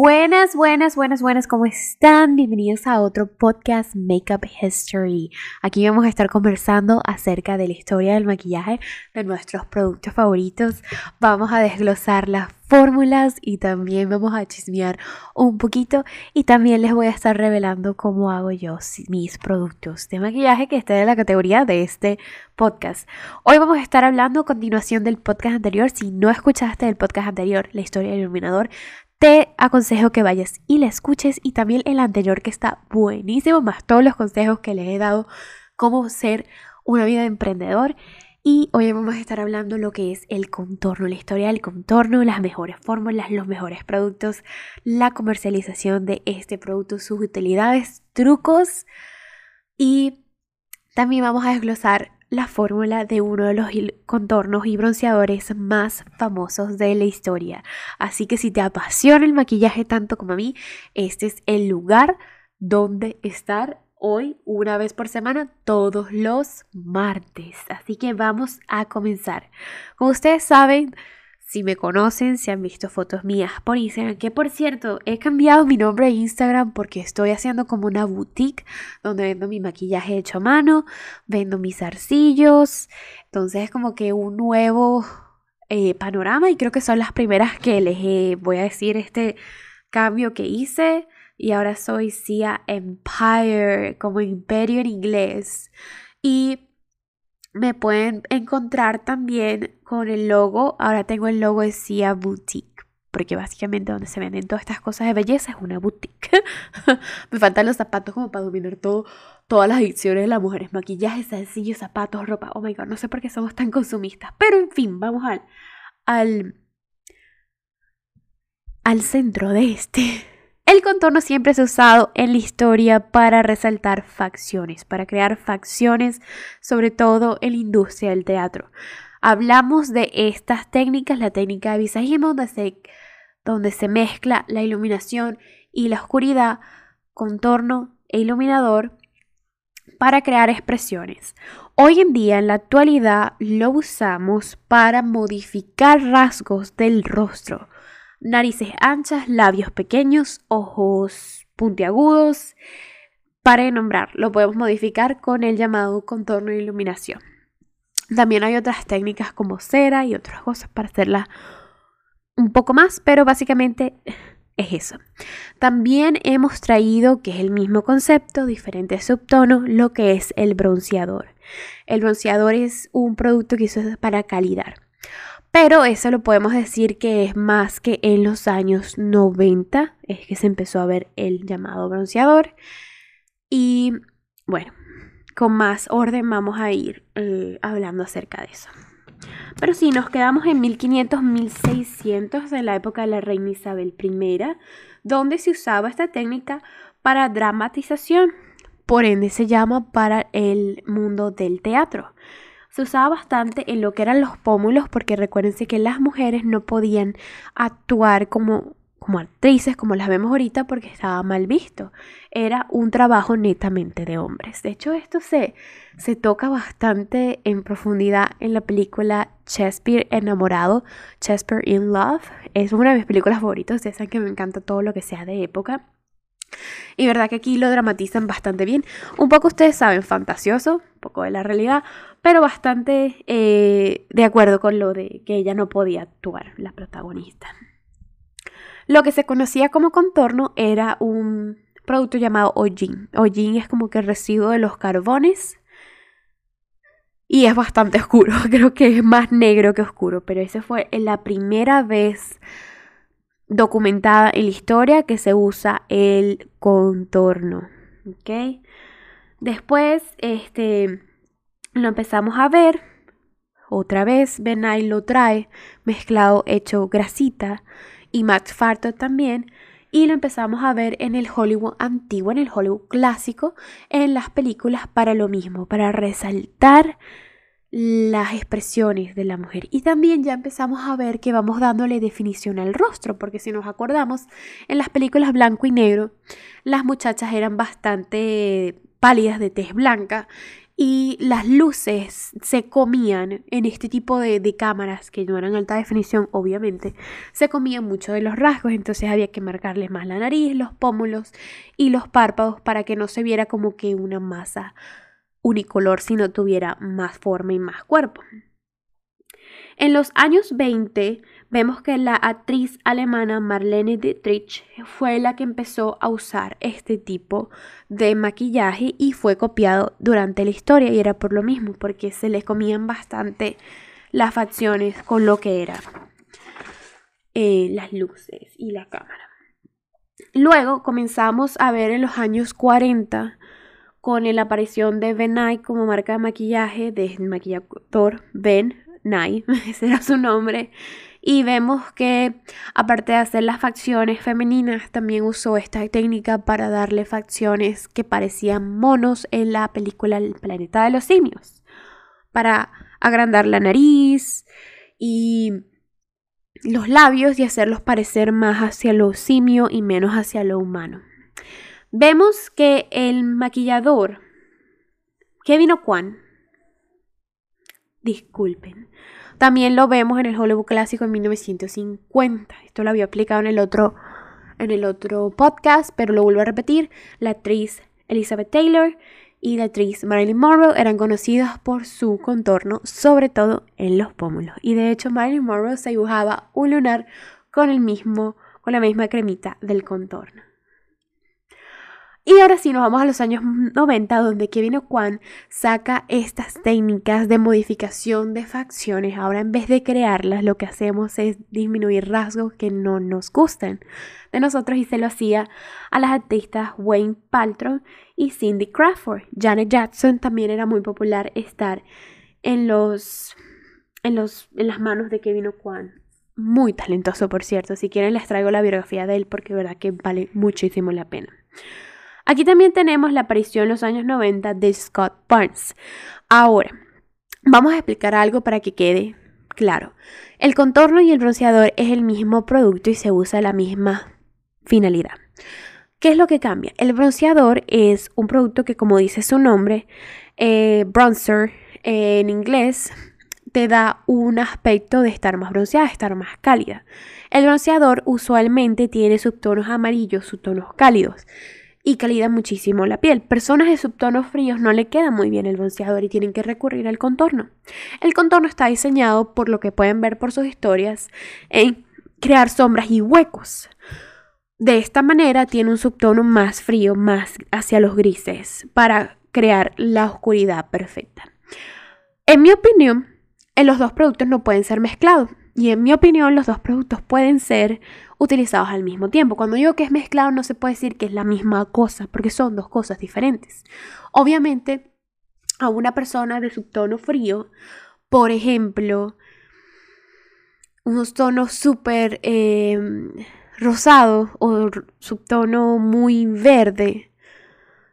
Buenas, buenas, buenas, buenas, ¿cómo están? Bienvenidos a otro podcast Makeup History. Aquí vamos a estar conversando acerca de la historia del maquillaje de nuestros productos favoritos. Vamos a desglosar las fórmulas y también vamos a chismear un poquito y también les voy a estar revelando cómo hago yo mis productos de maquillaje que estén en la categoría de este podcast. Hoy vamos a estar hablando a continuación del podcast anterior. Si no escuchaste el podcast anterior, la historia del iluminador, te aconsejo que vayas y la escuches y también el anterior que está buenísimo, más todos los consejos que les he dado cómo ser una vida de emprendedor. Y hoy vamos a estar hablando lo que es el contorno, la historia del contorno, las mejores fórmulas, los mejores productos, la comercialización de este producto, sus utilidades, trucos y también vamos a desglosar la fórmula de uno de los contornos y bronceadores más famosos de la historia. Así que si te apasiona el maquillaje tanto como a mí, este es el lugar donde estar hoy una vez por semana todos los martes. Así que vamos a comenzar. Como ustedes saben, si me conocen, si han visto fotos mías por Instagram, que por cierto, he cambiado mi nombre de Instagram porque estoy haciendo como una boutique donde vendo mi maquillaje hecho a mano, vendo mis arcillos, entonces es como que un nuevo eh, panorama y creo que son las primeras que les voy a decir este cambio que hice y ahora soy Cia Empire, como imperio en inglés. Y me pueden encontrar también con el logo. Ahora tengo el logo de Cia Boutique. Porque básicamente donde se venden todas estas cosas de belleza es una boutique. me faltan los zapatos como para dominar todo, todas las adicciones de las mujeres. Maquillaje, sencillos, zapatos, ropa. Oh my god, no sé por qué somos tan consumistas. Pero en fin, vamos al, al, al centro de este el contorno siempre se ha usado en la historia para resaltar facciones, para crear facciones, sobre todo en la industria del teatro. Hablamos de estas técnicas, la técnica de visajismo, donde se, donde se mezcla la iluminación y la oscuridad, contorno e iluminador, para crear expresiones. Hoy en día, en la actualidad, lo usamos para modificar rasgos del rostro narices anchas, labios pequeños, ojos puntiagudos. Para nombrar, lo podemos modificar con el llamado contorno de iluminación. También hay otras técnicas como cera y otras cosas para hacerla un poco más, pero básicamente es eso. También hemos traído, que es el mismo concepto, diferentes subtonos, lo que es el bronceador. El bronceador es un producto que usa para calidar. Pero eso lo podemos decir que es más que en los años 90, es que se empezó a ver el llamado bronceador. Y bueno, con más orden vamos a ir eh, hablando acerca de eso. Pero si nos quedamos en 1500-1600 de la época de la reina Isabel I, donde se usaba esta técnica para dramatización, por ende se llama para el mundo del teatro se usaba bastante en lo que eran los pómulos porque recuérdense que las mujeres no podían actuar como, como actrices como las vemos ahorita porque estaba mal visto. Era un trabajo netamente de hombres. De hecho, esto se, se toca bastante en profundidad en la película Shakespeare enamorado, Shakespeare in Love. Es una de mis películas favoritas. Ustedes saben que me encanta todo lo que sea de época. Y verdad que aquí lo dramatizan bastante bien. Un poco ustedes saben, fantasioso, un poco de la realidad, pero bastante eh, de acuerdo con lo de que ella no podía actuar, la protagonista. Lo que se conocía como contorno era un producto llamado hollín. Hollín es como que el residuo de los carbones y es bastante oscuro, creo que es más negro que oscuro, pero esa fue la primera vez documentada en la historia que se usa el contorno. ¿Ok? Después, este, lo empezamos a ver. Otra vez, Benay lo trae mezclado, hecho grasita. Y Max Farto también. Y lo empezamos a ver en el Hollywood antiguo, en el Hollywood clásico, en las películas para lo mismo, para resaltar las expresiones de la mujer. Y también ya empezamos a ver que vamos dándole definición al rostro, porque si nos acordamos, en las películas blanco y negro, las muchachas eran bastante pálidas de tez blanca y las luces se comían en este tipo de, de, cámaras que no eran alta definición, obviamente, se comían mucho de los rasgos, entonces había que marcarles más la nariz, los pómulos y los párpados para que no se viera como que una masa unicolor, sino tuviera más forma y más cuerpo. En los años 20 vemos que la actriz alemana Marlene Dietrich fue la que empezó a usar este tipo de maquillaje y fue copiado durante la historia y era por lo mismo, porque se le comían bastante las facciones con lo que eran eh, las luces y la cámara. Luego comenzamos a ver en los años 40 con la aparición de Ben Nye como marca de maquillaje del maquillador Ben Nye, ese era su nombre. Y vemos que aparte de hacer las facciones femeninas, también usó esta técnica para darle facciones que parecían monos en la película El planeta de los simios. Para agrandar la nariz y los labios y hacerlos parecer más hacia lo simio y menos hacia lo humano. Vemos que el maquillador Kevin O'Quan disculpen. También lo vemos en el Hollywood clásico en 1950. Esto lo había explicado en el otro, en el otro podcast, pero lo vuelvo a repetir. La actriz Elizabeth Taylor y la actriz Marilyn Monroe eran conocidas por su contorno, sobre todo en los pómulos. Y de hecho Marilyn Monroe se dibujaba un lunar con el mismo, con la misma cremita del contorno. Y ahora sí, nos vamos a los años 90, donde Kevin O'Quan saca estas técnicas de modificación de facciones. Ahora, en vez de crearlas, lo que hacemos es disminuir rasgos que no nos gustan de nosotros y se lo hacía a las artistas Wayne Paltrow y Cindy Crawford. Janet Jackson también era muy popular estar en los en los en las manos de Kevin O'Quan. Muy talentoso, por cierto. Si quieren les traigo la biografía de él porque verdad que vale muchísimo la pena. Aquí también tenemos la aparición en los años 90 de Scott Barnes. Ahora, vamos a explicar algo para que quede claro. El contorno y el bronceador es el mismo producto y se usa la misma finalidad. ¿Qué es lo que cambia? El bronceador es un producto que, como dice su nombre, eh, bronzer en inglés, te da un aspecto de estar más bronceada, estar más cálida. El bronceador usualmente tiene subtonos amarillos, subtonos cálidos y calida muchísimo la piel. Personas de subtonos fríos no le queda muy bien el bronceador y tienen que recurrir al contorno. El contorno está diseñado, por lo que pueden ver por sus historias, en crear sombras y huecos. De esta manera tiene un subtono más frío, más hacia los grises, para crear la oscuridad perfecta. En mi opinión, en los dos productos no pueden ser mezclados. Y en mi opinión, los dos productos pueden ser utilizados al mismo tiempo. Cuando digo que es mezclado, no se puede decir que es la misma cosa, porque son dos cosas diferentes. Obviamente, a una persona de subtono frío, por ejemplo, unos tonos súper eh, rosados o subtono muy verde,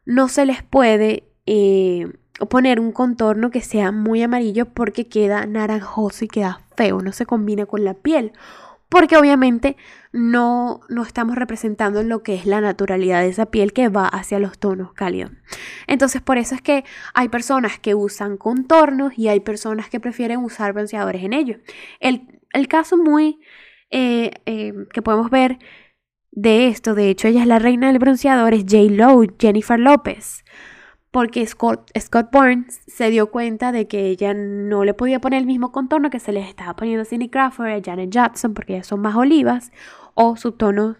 no se les puede eh, poner un contorno que sea muy amarillo porque queda naranjoso y queda feo, no se combina con la piel. Porque obviamente no, no estamos representando lo que es la naturalidad de esa piel que va hacia los tonos cálidos. Entonces por eso es que hay personas que usan contornos y hay personas que prefieren usar bronceadores en ellos. El, caso muy eh, eh, que podemos ver de esto, de hecho ella es la reina del bronceador, es J. Lo, Jennifer López porque Scott, Scott Burns se dio cuenta de que ella no le podía poner el mismo contorno que se les estaba poniendo a Cindy Crawford, a Janet Jackson, porque ellas son más olivas o subtonos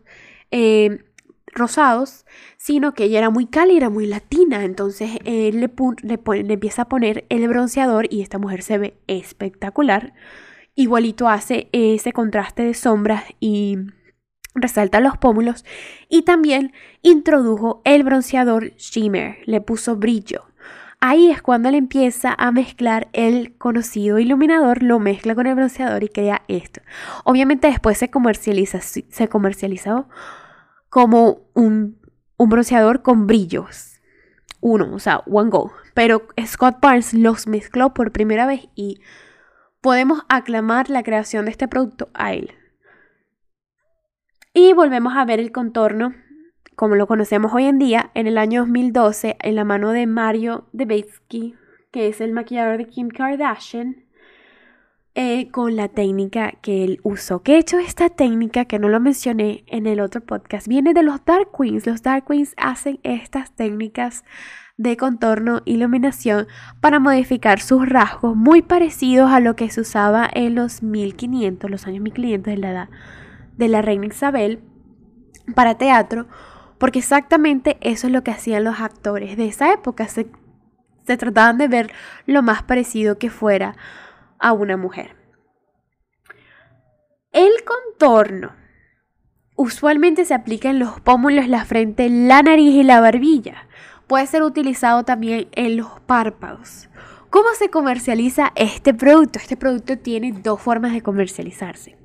eh, rosados, sino que ella era muy cálida, muy latina, entonces él le, le empieza a poner el bronceador y esta mujer se ve espectacular. Igualito hace ese contraste de sombras y resalta los pómulos y también introdujo el bronceador shimmer, le puso brillo. Ahí es cuando él empieza a mezclar el conocido iluminador, lo mezcla con el bronceador y crea esto. Obviamente después se comercializa, se comercializó como un, un bronceador con brillos. Uno, o sea, one go. Pero Scott Barnes los mezcló por primera vez y podemos aclamar la creación de este producto a él. Y volvemos a ver el contorno como lo conocemos hoy en día en el año 2012 en la mano de Mario Debetsky, que es el maquillador de Kim Kardashian, eh, con la técnica que él usó. Que he hecho esta técnica, que no lo mencioné en el otro podcast, viene de los Dark Queens. Los Dark Queens hacen estas técnicas de contorno, iluminación para modificar sus rasgos muy parecidos a lo que se usaba en los 1500, los años 1500 de la edad de la reina Isabel para teatro, porque exactamente eso es lo que hacían los actores de esa época. Se, se trataban de ver lo más parecido que fuera a una mujer. El contorno usualmente se aplica en los pómulos, la frente, la nariz y la barbilla. Puede ser utilizado también en los párpados. ¿Cómo se comercializa este producto? Este producto tiene dos formas de comercializarse.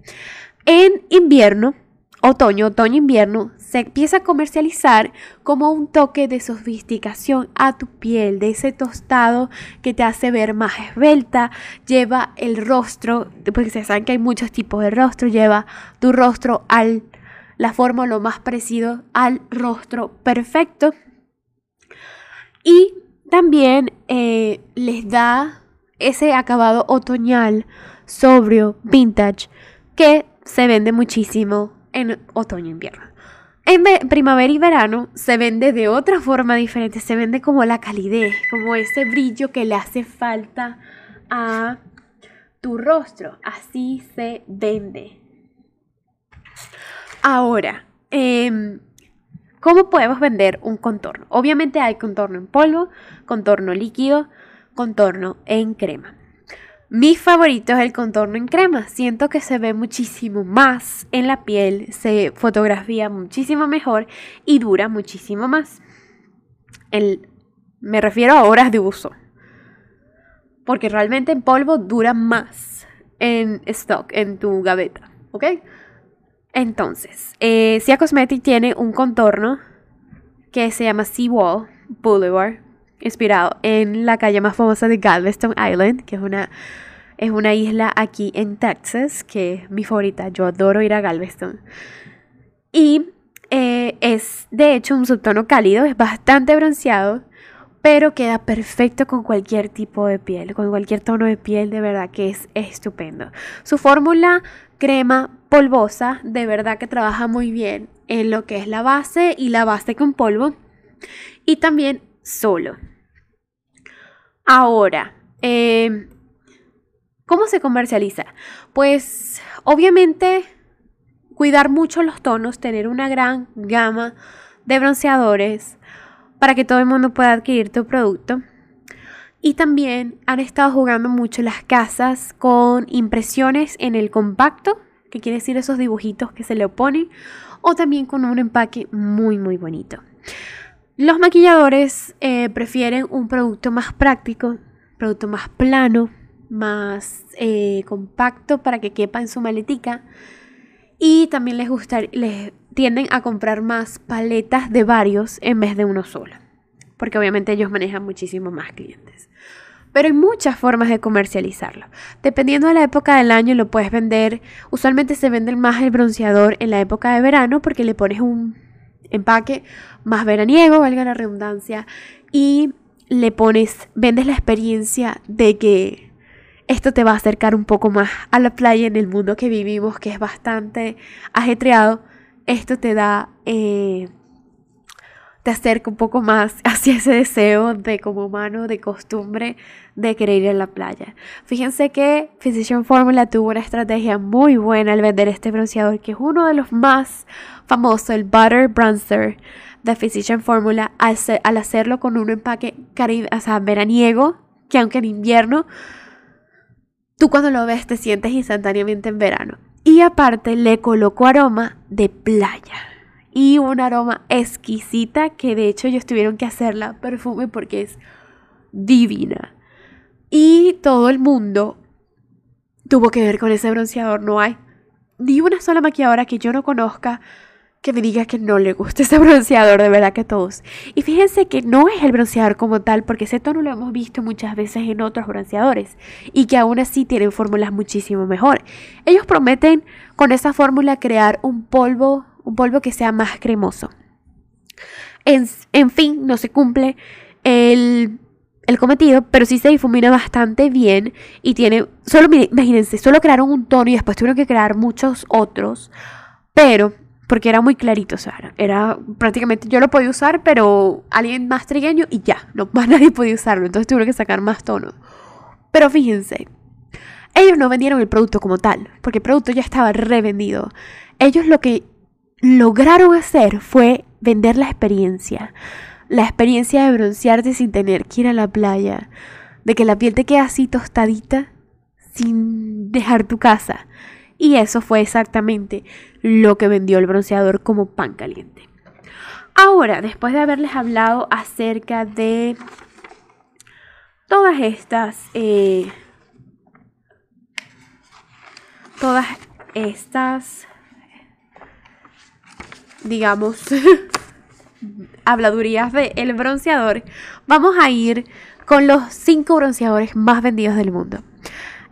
En invierno otoño, otoño-invierno, se empieza a comercializar como un toque de sofisticación a tu piel, de ese tostado que te hace ver más esbelta, lleva el rostro, porque se saben que hay muchos tipos de rostro, lleva tu rostro al, la forma lo más parecido al rostro perfecto. Y también eh, les da ese acabado otoñal, sobrio, vintage, que se vende muchísimo en otoño-invierno. En primavera y verano se vende de otra forma diferente, se vende como la calidez, como ese brillo que le hace falta a tu rostro. Así se vende. Ahora, em, ¿cómo podemos vender un contorno? Obviamente hay contorno en polvo, contorno líquido, contorno en crema. Mi favorito es el contorno en crema. Siento que se ve muchísimo más en la piel, se fotografía muchísimo mejor y dura muchísimo más. El, me refiero a horas de uso. Porque realmente en polvo dura más en stock, en tu gaveta. ¿Ok? Entonces, eh, Sia Cosmetic tiene un contorno que se llama Seawall Boulevard inspirado en la calle más famosa de Galveston Island, que es una, es una isla aquí en Texas, que es mi favorita. Yo adoro ir a Galveston. Y eh, es de hecho un subtono cálido, es bastante bronceado, pero queda perfecto con cualquier tipo de piel, con cualquier tono de piel, de verdad que es estupendo. Su fórmula crema polvosa, de verdad que trabaja muy bien en lo que es la base y la base con polvo. Y también solo. Ahora, em, ¿cómo se comercializa? Pues obviamente cuidar mucho los tonos, tener una gran gama de bronceadores para que todo el mundo pueda adquirir tu producto. Y también han estado jugando mucho las casas con impresiones en el compacto, que quiere decir esos dibujitos que se le oponen, o también con un empaque muy muy bonito. Los maquilladores eh, prefieren un producto más práctico, producto más plano, más eh, compacto para que quepa en su maletica. Y también les, gusta, les tienden a comprar más paletas de varios en vez de uno solo. Porque obviamente ellos manejan muchísimo más clientes. Pero hay muchas formas de comercializarlo. Dependiendo de la época del año lo puedes vender. Usualmente se vende más el bronceador en la época de verano porque le pones un empaque más veraniego, valga la redundancia, y le pones, vendes la experiencia de que esto te va a acercar un poco más a la playa en el mundo que vivimos, que es bastante ajetreado. Esto te da eh, te acerca un poco más hacia ese deseo de como humano, de costumbre, de querer ir a la playa. Fíjense que Physician Formula tuvo una estrategia muy buena al vender este bronceador, que es uno de los más famosos, el Butter Bronzer de Physician Formula, al, hacerlo con un empaque o sea, veraniego, que aunque en invierno, tú cuando lo ves te sientes instantáneamente en verano. Y aparte le colocó aroma de playa y un aroma exquisita que de hecho ellos tuvieron que hacerla perfume porque es divina. Y todo el mundo tuvo que ver con ese bronceador. No hay ni una sola maquilladora que yo no conozca que me diga que no le gusta ese bronceador, de verdad que todos. Y fíjense que no es el bronceador como tal, porque ese tono lo hemos visto muchas veces en otros bronceadores y que aún así tienen fórmulas muchísimo mejor. Ellos prometen con esa fórmula crear un polvo un polvo que sea más cremoso. En, fin, no se cumple. El, el cometido, pero sí se difumina bastante bien y tiene, solo imagínense, solo crearon un tono y después tuvieron que crear muchos otros, pero porque era muy clarito, o sea, era prácticamente yo lo podía usar, pero alguien más trigueño y ya, no más nadie podía usarlo, entonces tuvieron que sacar más tonos. Pero fíjense, ellos no vendieron el producto como tal, porque el producto ya estaba revendido. Ellos lo que lograron hacer fue vender la experiencia. La experiencia de broncearte sin tener que ir a la playa. De que la piel te quede así tostadita sin dejar tu casa. Y eso fue exactamente lo que vendió el bronceador como pan caliente. Ahora, después de haberles hablado acerca de todas estas, eh, todas estas, digamos, habladurías del el bronceador, vamos a ir con los cinco bronceadores más vendidos del mundo.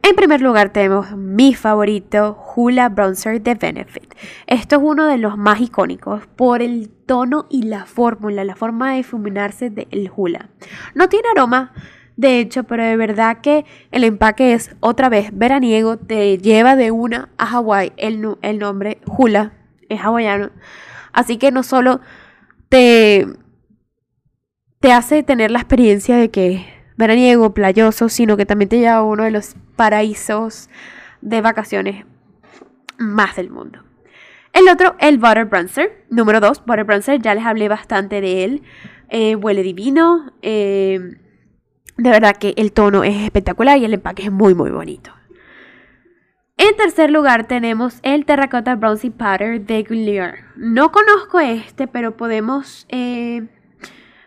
En primer lugar tenemos mi favorito, Hula Bronzer de Benefit. Esto es uno de los más icónicos por el tono y la fórmula, la forma de difuminarse del Hula. No tiene aroma, de hecho, pero de verdad que el empaque es otra vez veraniego, te lleva de una a Hawái. El, el nombre Hula es hawaiano. Así que no solo te, te hace tener la experiencia de que veraniego, playoso, sino que también te lleva a uno de los paraísos de vacaciones más del mundo. El otro, el Butter Bronzer. Número 2, Butter Bronzer. Ya les hablé bastante de él. Eh, huele divino. Eh, de verdad que el tono es espectacular y el empaque es muy, muy bonito. En tercer lugar tenemos el Terracotta Bronzy Powder de Glier. No conozco este, pero podemos eh,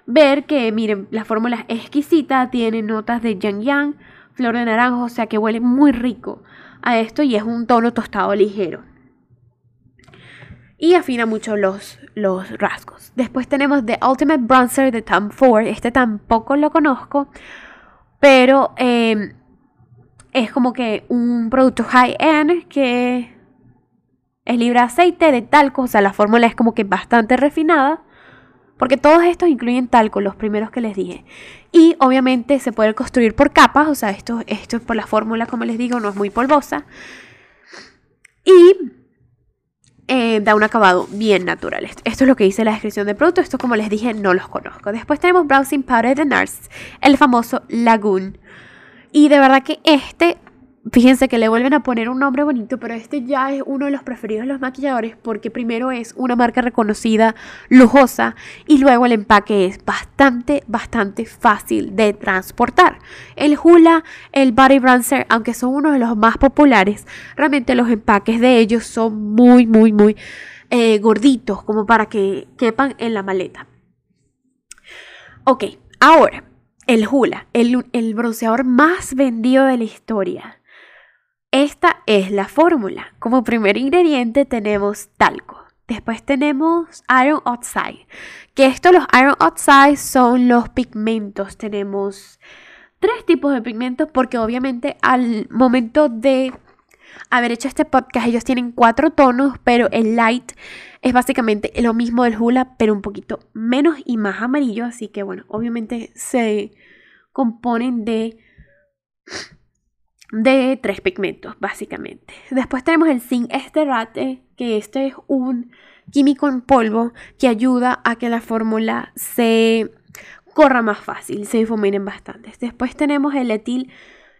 ver que, miren, la fórmula es exquisita, tiene notas de yang yang, flor de naranjo, o sea que huele muy rico a esto y es un tono tostado ligero. Y afina mucho los, los rasgos. Después tenemos The Ultimate Bronzer de Tom Ford. Este tampoco lo conozco, pero eh, es como que un producto high-end que es libre de aceite, de talco, o sea, la fórmula es como que bastante refinada, porque todos estos incluyen talco, los primeros que les dije. Y obviamente se puede construir por capas, o sea, esto, esto es por la fórmula, como les digo, no es muy polvosa. Y eh, da un acabado bien natural. Esto, es lo que dice la descripción del producto. Esto, como les dije, no los conozco. Después tenemos Browsing Powder de NARS, el famoso Lagoon. Y de verdad que este, fíjense que le vuelven a poner un nombre bonito, pero este ya es uno de los preferidos de los maquilladores porque primero es una marca reconocida, lujosa, y luego el empaque es bastante, bastante fácil de transportar. El Hula, el Body Bronzer, aunque son uno de los más populares, realmente los empaques de ellos son muy, muy, muy eh, gorditos, como para que quepan en la maleta. Ok, ahora el Hula, el, bronceador más vendido de la historia. Esta es la fórmula. Como primer ingrediente tenemos talco. Después tenemos Iron Oxide. Que esto, los Iron Oxide son los pigmentos. Tenemos tres tipos de pigmentos porque obviamente al momento de haber hecho este podcast ellos tienen cuatro tonos, pero el light es básicamente lo mismo del hula, pero un poquito menos y más amarillo. Así que bueno, obviamente se componen de, de tres pigmentos, básicamente. Después tenemos el zinc esterate, que este es un químico en polvo que ayuda a que la fórmula se corra más fácil, se difuminen bastante. Después tenemos el etil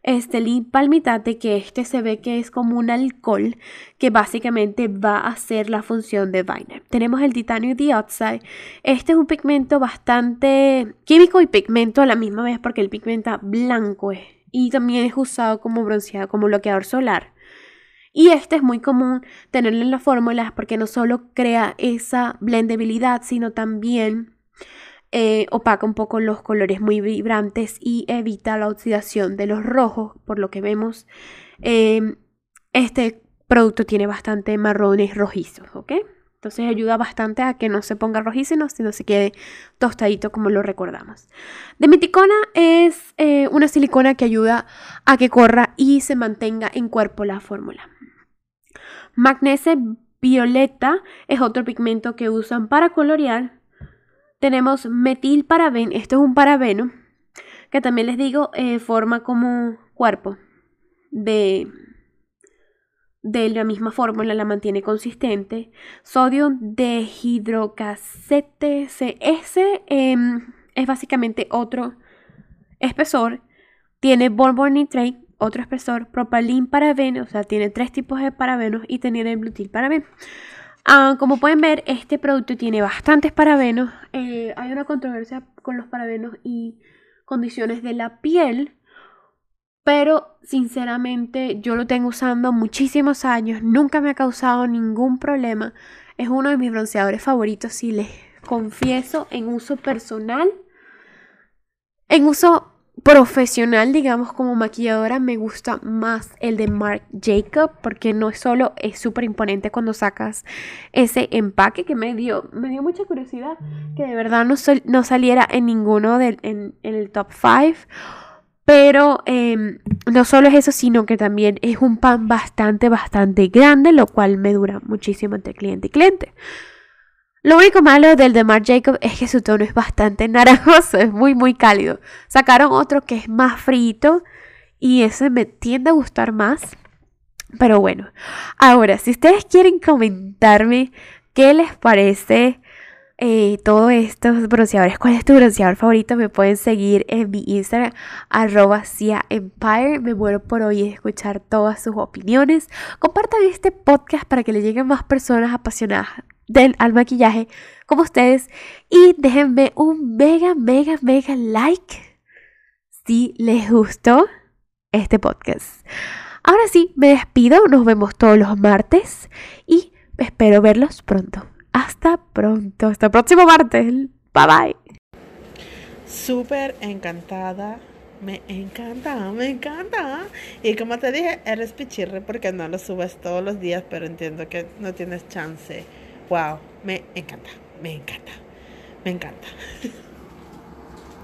Estelí palmitate, que este se ve que es como un alcohol que básicamente va a hacer la función de binder. Tenemos el titanio dioxide. Este es un pigmento bastante químico y pigmento a la misma vez porque el pigmento blanco es y también es usado como bronceado, como bloqueador solar. Y este es muy común tenerlo en las fórmulas porque no solo crea esa blendabilidad, sino también eh, opaca un poco los colores muy vibrantes y evita la oxidación de los rojos, por lo que vemos. Em, este producto tiene bastante marrones rojizos, ¿ok? Entonces ayuda bastante a que no se ponga rojizo, sino se quede tostadito como lo recordamos. Demiticona es eh, una silicona que ayuda a que corra y se mantenga en cuerpo la fórmula. Magnesio violeta es otro pigmento que usan para colorear tenemos metilparaben, esto es un parabeno que también les digo, eh, forma como cuerpo de, de la misma fórmula, la mantiene consistente. Sodio dehidrocasete CS em, es básicamente otro espesor. Tiene borbon nitrate, otro espesor, propalín o sea, tiene tres tipos de parabenos y tiene el butil parabeno. Ah, como pueden ver, este producto tiene bastantes parabenos. Eh, hay una controversia con los parabenos y condiciones de la piel. Pero sinceramente yo lo tengo usando muchísimos años. Nunca me ha causado ningún problema. Es uno de mis bronceadores favoritos y les confieso en uso personal. En uso profesional, digamos, como maquilladora, me gusta más el de Marc Jacob porque no solo es súper imponente cuando sacas ese empaque que me dio, me dio mucha curiosidad que de verdad no, no saliera en ninguno del, en, el top 5. Pero em, no solo es eso, sino que también es un pan bastante, bastante grande, lo cual me dura muchísimo entre cliente y cliente. Lo único malo del de Marc Jacob es que su tono es bastante naranjoso, es muy muy cálido. Sacaron otro que es más frito y ese me tiende a gustar más. Pero bueno, ahora si ustedes quieren comentarme qué les parece eh, todos estos bronceadores, cuál es tu bronceador favorito, me pueden seguir en mi Instagram, arroba Empire. Me muero por hoy escuchar todas sus opiniones. Compartan este podcast para que le lleguen más personas apasionadas del, al maquillaje como ustedes. Y déjenme un mega, mega, mega like si les gustó este podcast. Ahora sí, me despido. Nos vemos todos los martes y espero verlos pronto. Hasta pronto. Hasta el próximo martes. Bye bye. Súper encantada. Me encanta, me encanta. Y como te dije, eres pichirre porque no lo subes todos los días, pero entiendo que no tienes chance wow, me encanta, me encanta, me encanta.